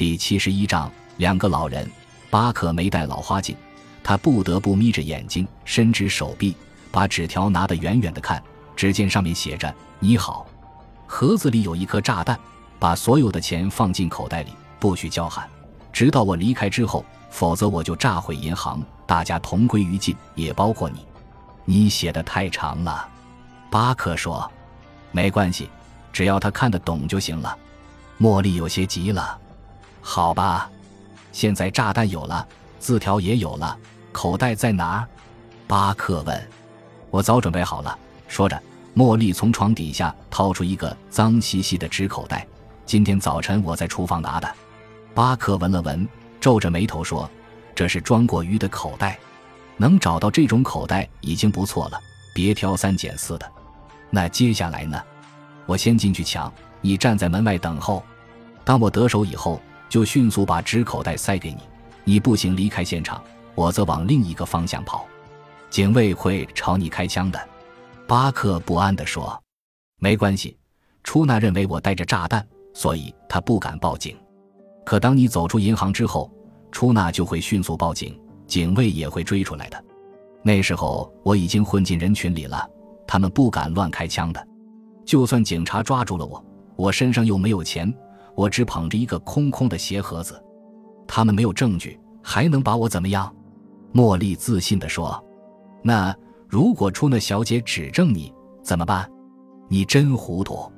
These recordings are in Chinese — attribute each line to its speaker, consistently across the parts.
Speaker 1: 第七十一章，两个老人。巴克没戴老花镜，他不得不眯着眼睛，伸直手臂，把纸条拿得远远的看。只见上面写着：“你好，盒子里有一颗炸弹，把所有的钱放进口袋里，不许叫喊，直到我离开之后，否则我就炸毁银行，大家同归于尽，也包括你。”你写的太长了，巴克说：“没关系，只要他看得懂就行了。”茉莉有些急了：“好吧，现在炸弹有了，字条也有了，口袋在哪儿？”巴克问。“我早准备好了。”说着，茉莉从床底下掏出一个脏兮兮的纸口袋。“今天早晨我在厨房拿的。”巴克闻了闻，皱着眉头说：“这是装过鱼的口袋。”能找到这种口袋已经不错了，别挑三拣四的。那接下来呢？我先进去抢，你站在门外等候。当我得手以后，就迅速把纸口袋塞给你。你步行离开现场，我则往另一个方向跑。警卫会朝你开枪的。巴克不安地说：“没关系，出纳认为我带着炸弹，所以他不敢报警。可当你走出银行之后，出纳就会迅速报警。”警卫也会追出来的。那时候我已经混进人群里了，他们不敢乱开枪的。就算警察抓住了我，我身上又没有钱，我只捧着一个空空的鞋盒子，他们没有证据，还能把我怎么样？茉莉自信地说：“那如果出纳小姐指证你怎么办？你真糊涂。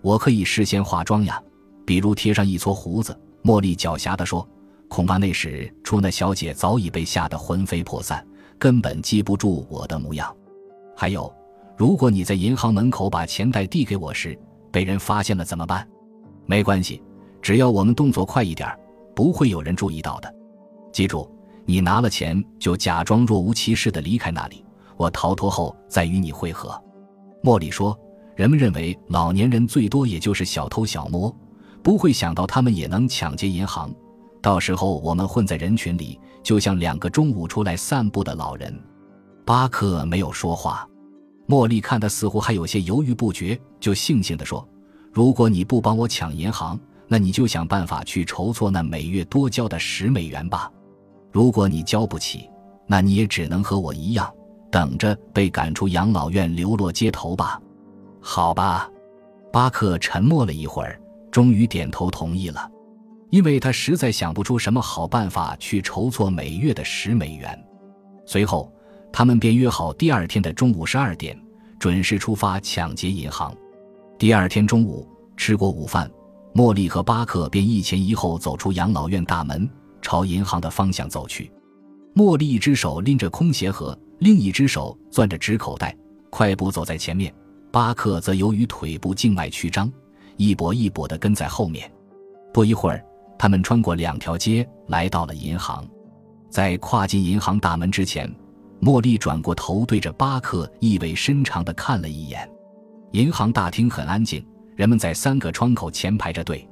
Speaker 1: 我可以事先化妆呀，比如贴上一撮胡子。”茉莉狡黠地说。恐怕那时出纳小姐早已被吓得魂飞魄散，根本记不住我的模样。还有，如果你在银行门口把钱袋递给我时被人发现了怎么办？没关系，只要我们动作快一点，不会有人注意到的。记住，你拿了钱就假装若无其事地离开那里，我逃脱后再与你会合。茉莉说：“人们认为老年人最多也就是小偷小摸，不会想到他们也能抢劫银行。”到时候我们混在人群里，就像两个中午出来散步的老人。巴克没有说话，茉莉看他似乎还有些犹豫不决，就悻悻地说：“如果你不帮我抢银行，那你就想办法去筹措那每月多交的十美元吧。如果你交不起，那你也只能和我一样，等着被赶出养老院，流落街头吧。好吧。”巴克沉默了一会儿，终于点头同意了。因为他实在想不出什么好办法去筹措每月的十美元，随后他们便约好第二天的中午十二点准时出发抢劫银行。第二天中午吃过午饭，茉莉和巴克便一前一后走出养老院大门，朝银行的方向走去。茉莉一只手拎着空鞋盒，另一只手攥着纸口袋，快步走在前面；巴克则由于腿部静脉曲张，一跛一跛地跟在后面。不一会儿。他们穿过两条街，来到了银行。在跨进银行大门之前，茉莉转过头，对着巴克意味深长地看了一眼。银行大厅很安静，人们在三个窗口前排着队。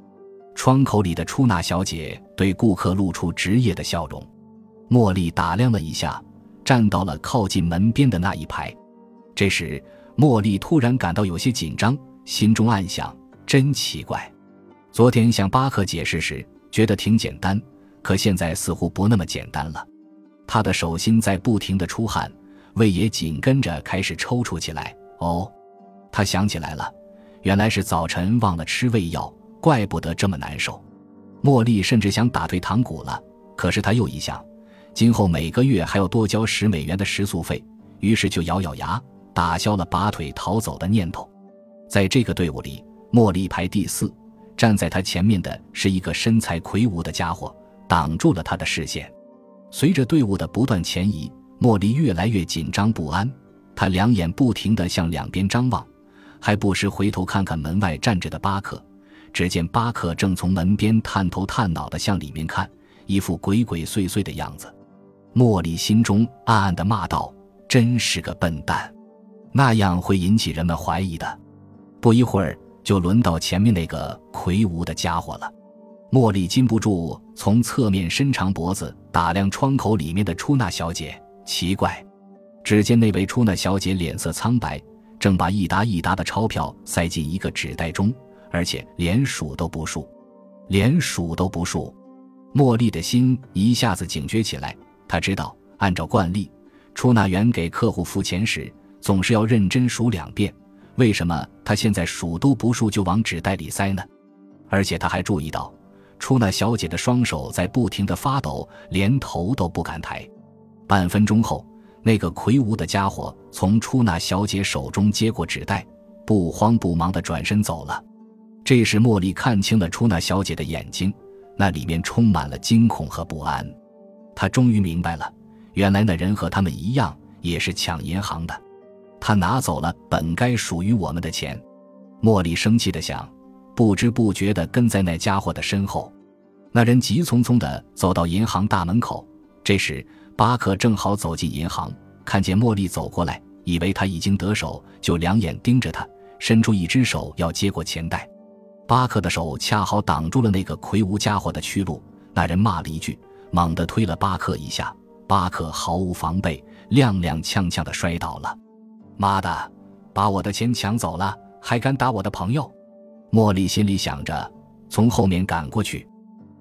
Speaker 1: 窗口里的出纳小姐对顾客露出职业的笑容。茉莉打量了一下，站到了靠近门边的那一排。这时，茉莉突然感到有些紧张，心中暗想：真奇怪，昨天向巴克解释时。觉得挺简单，可现在似乎不那么简单了。他的手心在不停的出汗，胃也紧跟着开始抽搐起来。哦，他想起来了，原来是早晨忘了吃胃药，怪不得这么难受。茉莉甚至想打退堂鼓了，可是他又一想，今后每个月还要多交十美元的食宿费，于是就咬咬牙，打消了拔腿逃走的念头。在这个队伍里，茉莉排第四。站在他前面的是一个身材魁梧的家伙，挡住了他的视线。随着队伍的不断前移，茉莉越来越紧张不安。他两眼不停地向两边张望，还不时回头看看门外站着的巴克。只见巴克正从门边探头探脑地向里面看，一副鬼鬼祟祟的样子。茉莉心中暗暗地骂道：“真是个笨蛋，那样会引起人们怀疑的。”不一会儿。就轮到前面那个魁梧的家伙了，茉莉禁不住从侧面伸长脖子打量窗口里面的出纳小姐。奇怪，只见那位出纳小姐脸色苍白，正把一沓一沓的钞票塞进一个纸袋中，而且连数都不数。连数都不数。茉莉的心一下子警觉起来，她知道，按照惯例，出纳员给客户付钱时总是要认真数两遍。为什么他现在数都不数就往纸袋里塞呢？而且他还注意到，出纳小姐的双手在不停的发抖，连头都不敢抬。半分钟后，那个魁梧的家伙从出纳小姐手中接过纸袋，不慌不忙地转身走了。这时，茉莉看清了出纳小姐的眼睛，那里面充满了惊恐和不安。她终于明白了，原来那人和他们一样，也是抢银行的。他拿走了本该属于我们的钱，茉莉生气的想，不知不觉地跟在那家伙的身后。那人急匆匆地走到银行大门口，这时巴克正好走进银行，看见茉莉走过来，以为他已经得手，就两眼盯着他，伸出一只手要接过钱袋。巴克的手恰好挡住了那个魁梧家伙的去路。那人骂了一句，猛地推了巴克一下，巴克毫无防备，踉踉跄跄地摔倒了。妈的，把我的钱抢走了，还敢打我的朋友！茉莉心里想着，从后面赶过去，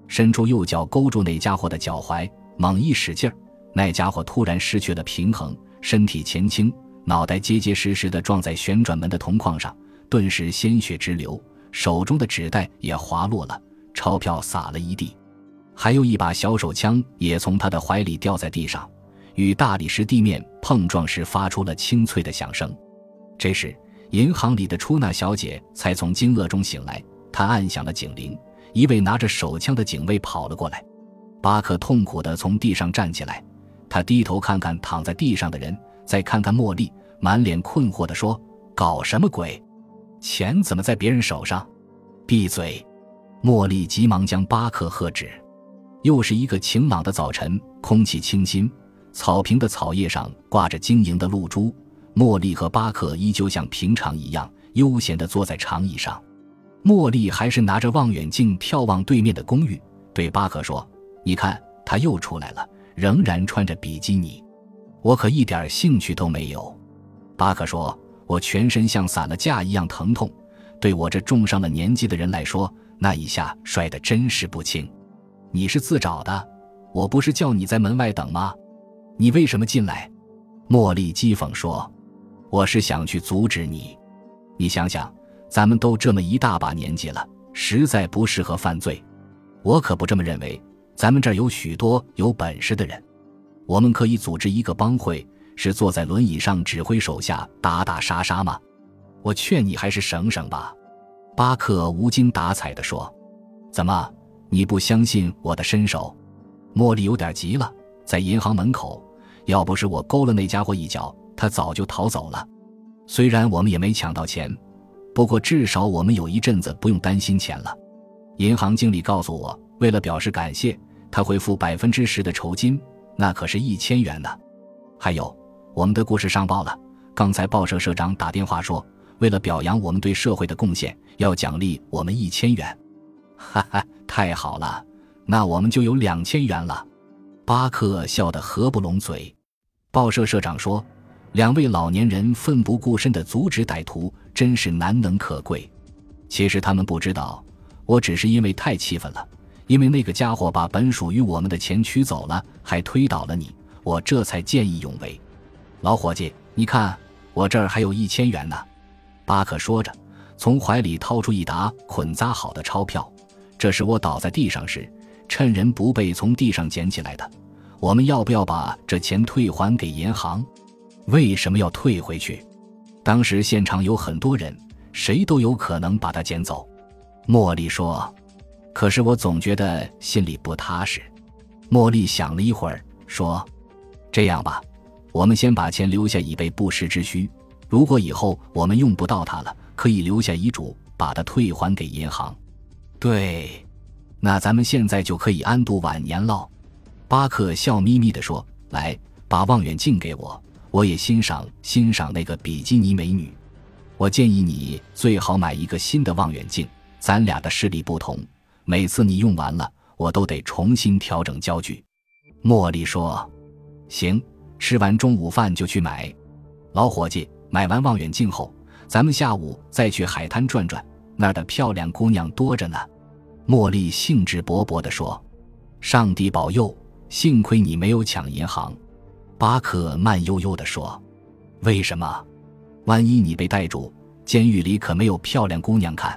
Speaker 1: 伸出右脚勾住那家伙的脚踝，猛一使劲儿，那家伙突然失去了平衡，身体前倾，脑袋结结实实的撞在旋转门的铜框上，顿时鲜血直流，手中的纸袋也滑落了，钞票洒了一地，还有一把小手枪也从他的怀里掉在地上。与大理石地面碰撞时，发出了清脆的响声。这时，银行里的出纳小姐才从惊愕中醒来。她按响了警铃，一位拿着手枪的警卫跑了过来。巴克痛苦地从地上站起来，他低头看看躺在地上的人，再看看茉莉，满脸困惑地说：“搞什么鬼？钱怎么在别人手上？”闭嘴！茉莉急忙将巴克喝止。又是一个晴朗的早晨，空气清新。草坪的草叶上挂着晶莹的露珠，茉莉和巴克依旧像平常一样悠闲地坐在长椅上。茉莉还是拿着望远镜眺望对面的公寓，对巴克说：“你看，他又出来了，仍然穿着比基尼。我可一点兴趣都没有。”巴克说：“我全身像散了架一样疼痛，对我这重上了年纪的人来说，那一下摔得真是不轻。你是自找的，我不是叫你在门外等吗？”你为什么进来？茉莉讥讽说：“我是想去阻止你。你想想，咱们都这么一大把年纪了，实在不适合犯罪。我可不这么认为。咱们这儿有许多有本事的人，我们可以组织一个帮会，是坐在轮椅上指挥手下打打杀杀吗？我劝你还是省省吧。”巴克无精打采地说：“怎么，你不相信我的身手？”茉莉有点急了，在银行门口。要不是我勾了那家伙一脚，他早就逃走了。虽然我们也没抢到钱，不过至少我们有一阵子不用担心钱了。银行经理告诉我，为了表示感谢，他会付百分之十的酬金，那可是一千元呢。还有，我们的故事上报了。刚才报社社长打电话说，为了表扬我们对社会的贡献，要奖励我们一千元。哈哈，太好了，那我们就有两千元了。巴克笑得合不拢嘴。报社社长说：“两位老年人奋不顾身的阻止歹徒，真是难能可贵。其实他们不知道，我只是因为太气愤了，因为那个家伙把本属于我们的钱取走了，还推倒了你，我这才见义勇为。老伙计，你看我这儿还有一千元呢。”巴克说着，从怀里掏出一沓捆扎好的钞票，这是我倒在地上时，趁人不备从地上捡起来的。我们要不要把这钱退还给银行？为什么要退回去？当时现场有很多人，谁都有可能把它捡走。茉莉说：“可是我总觉得心里不踏实。”茉莉想了一会儿，说：“这样吧，我们先把钱留下以备不时之需。如果以后我们用不到它了，可以留下遗嘱，把它退还给银行。对，那咱们现在就可以安度晚年喽。”巴克笑眯眯地说：“来，把望远镜给我，我也欣赏欣赏那个比基尼美女。我建议你最好买一个新的望远镜，咱俩的视力不同，每次你用完了，我都得重新调整焦距。”茉莉说：“行，吃完中午饭就去买。老伙计，买完望远镜后，咱们下午再去海滩转转，那儿的漂亮姑娘多着呢。”茉莉兴致勃勃地说：“上帝保佑，幸亏你没有抢银行。”巴克慢悠悠地说：“为什么？万一你被逮住，监狱里可没有漂亮姑娘看。”